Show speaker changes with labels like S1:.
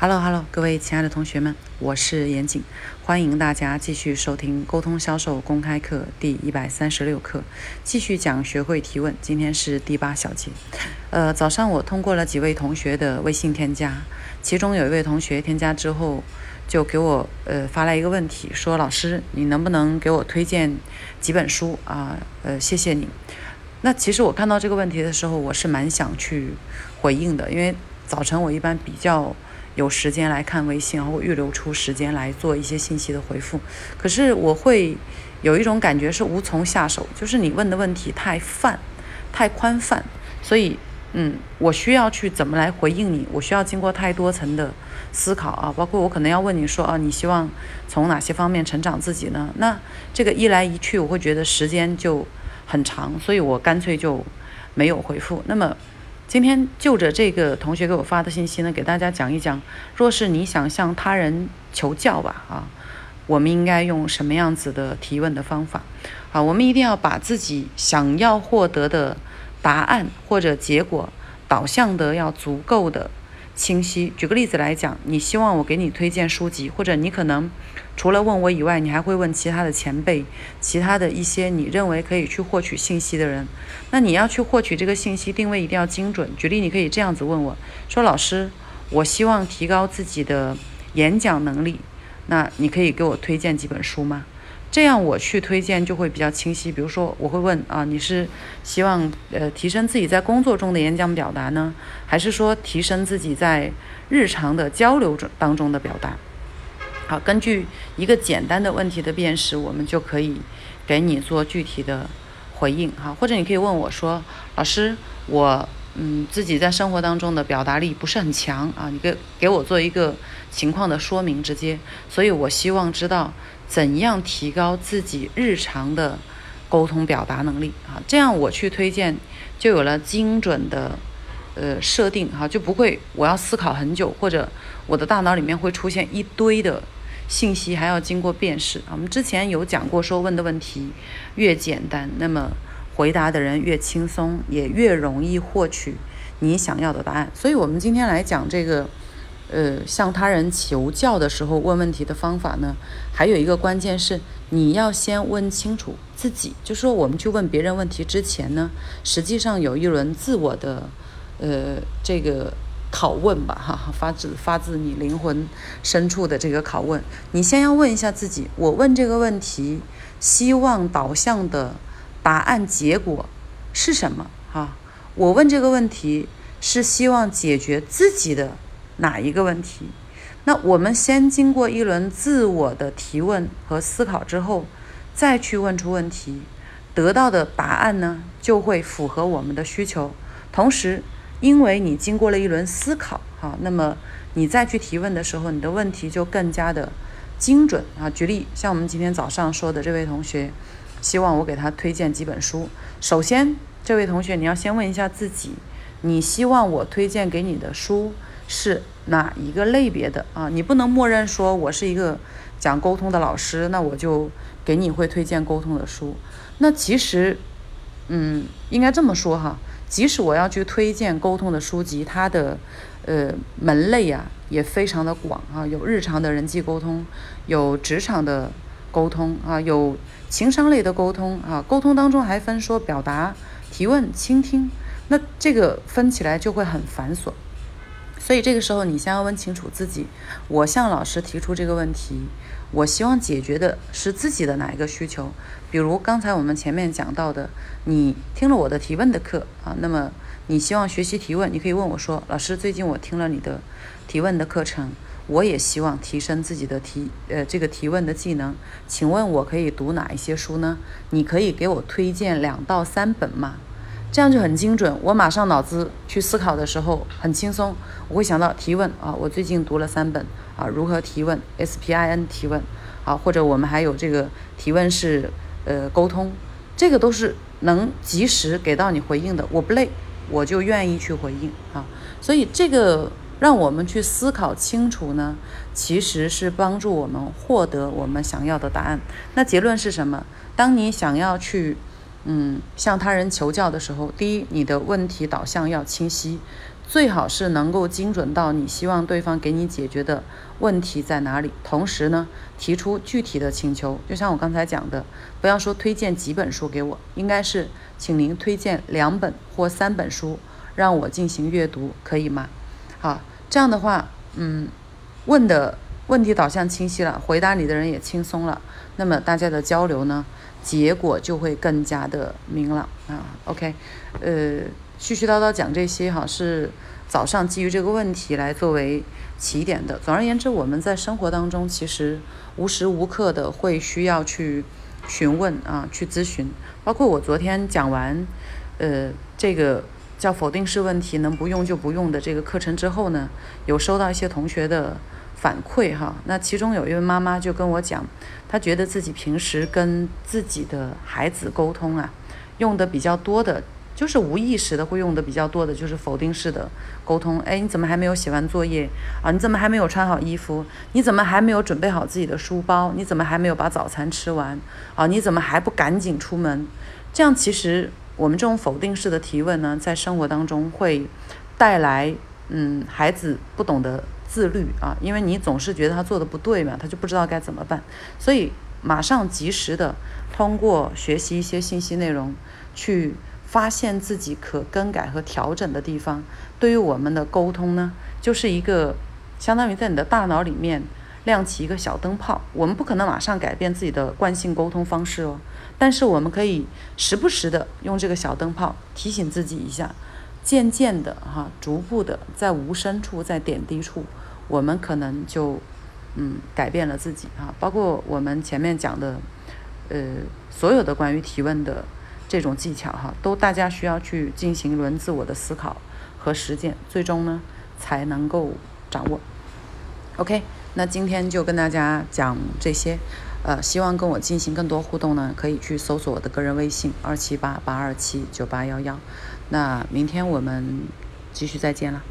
S1: Hello Hello，各位亲爱的同学们，我是严谨，欢迎大家继续收听沟通销售公开课第一百三十六课，继续讲学会提问。今天是第八小节。呃，早上我通过了几位同学的微信添加，其中有一位同学添加之后就给我呃发来一个问题，说老师，你能不能给我推荐几本书啊？呃，谢谢你。那其实我看到这个问题的时候，我是蛮想去回应的，因为早晨我一般比较。有时间来看微信，然后预留出时间来做一些信息的回复。可是我会有一种感觉是无从下手，就是你问的问题太泛、太宽泛，所以嗯，我需要去怎么来回应你？我需要经过太多层的思考啊，包括我可能要问你说啊，你希望从哪些方面成长自己呢？那这个一来一去，我会觉得时间就很长，所以我干脆就没有回复。那么。今天就着这个同学给我发的信息呢，给大家讲一讲，若是你想向他人求教吧，啊，我们应该用什么样子的提问的方法？啊，我们一定要把自己想要获得的答案或者结果导向的要足够的。清晰。举个例子来讲，你希望我给你推荐书籍，或者你可能除了问我以外，你还会问其他的前辈、其他的一些你认为可以去获取信息的人。那你要去获取这个信息，定位一定要精准。举例，你可以这样子问我说：“老师，我希望提高自己的演讲能力，那你可以给我推荐几本书吗？”这样我去推荐就会比较清晰。比如说，我会问啊，你是希望呃提升自己在工作中的演讲表达呢，还是说提升自己在日常的交流中当中的表达？好，根据一个简单的问题的辨识，我们就可以给你做具体的回应哈。或者你可以问我说，老师，我嗯自己在生活当中的表达力不是很强啊，你给给我做一个情况的说明直接。所以我希望知道。怎样提高自己日常的沟通表达能力啊？这样我去推荐就有了精准的呃设定哈，就不会我要思考很久，或者我的大脑里面会出现一堆的信息，还要经过辨识。我们之前有讲过，说问的问题越简单，那么回答的人越轻松，也越容易获取你想要的答案。所以，我们今天来讲这个。呃，向他人求教的时候问问题的方法呢，还有一个关键是你要先问清楚自己。就说我们去问别人问题之前呢，实际上有一轮自我的呃这个拷问吧，哈，发自发自你灵魂深处的这个拷问。你先要问一下自己，我问这个问题，希望导向的答案结果是什么？哈，我问这个问题是希望解决自己的。哪一个问题？那我们先经过一轮自我的提问和思考之后，再去问出问题，得到的答案呢，就会符合我们的需求。同时，因为你经过了一轮思考，哈，那么你再去提问的时候，你的问题就更加的精准啊。举例，像我们今天早上说的这位同学，希望我给他推荐几本书。首先，这位同学你要先问一下自己，你希望我推荐给你的书。是哪一个类别的啊？你不能默认说我是一个讲沟通的老师，那我就给你会推荐沟通的书。那其实，嗯，应该这么说哈，即使我要去推荐沟通的书籍，它的呃门类啊也非常的广啊，有日常的人际沟通，有职场的沟通啊，有情商类的沟通啊，沟通当中还分说表达、提问、倾听，那这个分起来就会很繁琐。所以这个时候，你先要问清楚自己：我向老师提出这个问题，我希望解决的是自己的哪一个需求？比如刚才我们前面讲到的，你听了我的提问的课啊，那么你希望学习提问，你可以问我说：老师，最近我听了你的提问的课程，我也希望提升自己的提呃这个提问的技能，请问我可以读哪一些书呢？你可以给我推荐两到三本吗？这样就很精准，我马上脑子去思考的时候很轻松，我会想到提问啊，我最近读了三本啊，如何提问，S P I N 提问，啊，或者我们还有这个提问是呃沟通，这个都是能及时给到你回应的，我不累，我就愿意去回应啊，所以这个让我们去思考清楚呢，其实是帮助我们获得我们想要的答案。那结论是什么？当你想要去。嗯，向他人求教的时候，第一，你的问题导向要清晰，最好是能够精准到你希望对方给你解决的问题在哪里，同时呢，提出具体的请求。就像我刚才讲的，不要说推荐几本书给我，应该是请您推荐两本或三本书让我进行阅读，可以吗？好，这样的话，嗯，问的问题导向清晰了，回答你的人也轻松了，那么大家的交流呢，结果就会更加的明朗啊。OK，呃。絮絮叨叨讲这些哈，是早上基于这个问题来作为起点的。总而言之，我们在生活当中其实无时无刻的会需要去询问啊，去咨询。包括我昨天讲完，呃，这个叫否定式问题能不用就不用的这个课程之后呢，有收到一些同学的反馈哈。那其中有一位妈妈就跟我讲，她觉得自己平时跟自己的孩子沟通啊，用的比较多的。就是无意识的会用的比较多的，就是否定式的沟通。哎，你怎么还没有写完作业啊？你怎么还没有穿好衣服？你怎么还没有准备好自己的书包？你怎么还没有把早餐吃完？啊，你怎么还不赶紧出门？这样其实我们这种否定式的提问呢，在生活当中会带来，嗯，孩子不懂得自律啊，因为你总是觉得他做的不对嘛，他就不知道该怎么办。所以马上及时的通过学习一些信息内容去。发现自己可更改和调整的地方，对于我们的沟通呢，就是一个相当于在你的大脑里面亮起一个小灯泡。我们不可能马上改变自己的惯性沟通方式哦，但是我们可以时不时的用这个小灯泡提醒自己一下，渐渐的哈，逐步的在无声处，在点滴处，我们可能就嗯改变了自己哈。包括我们前面讲的，呃，所有的关于提问的。这种技巧哈，都大家需要去进行轮自我的思考和实践，最终呢才能够掌握。OK，那今天就跟大家讲这些，呃，希望跟我进行更多互动呢，可以去搜索我的个人微信二七八八二七九八幺幺。那明天我们继续再见了。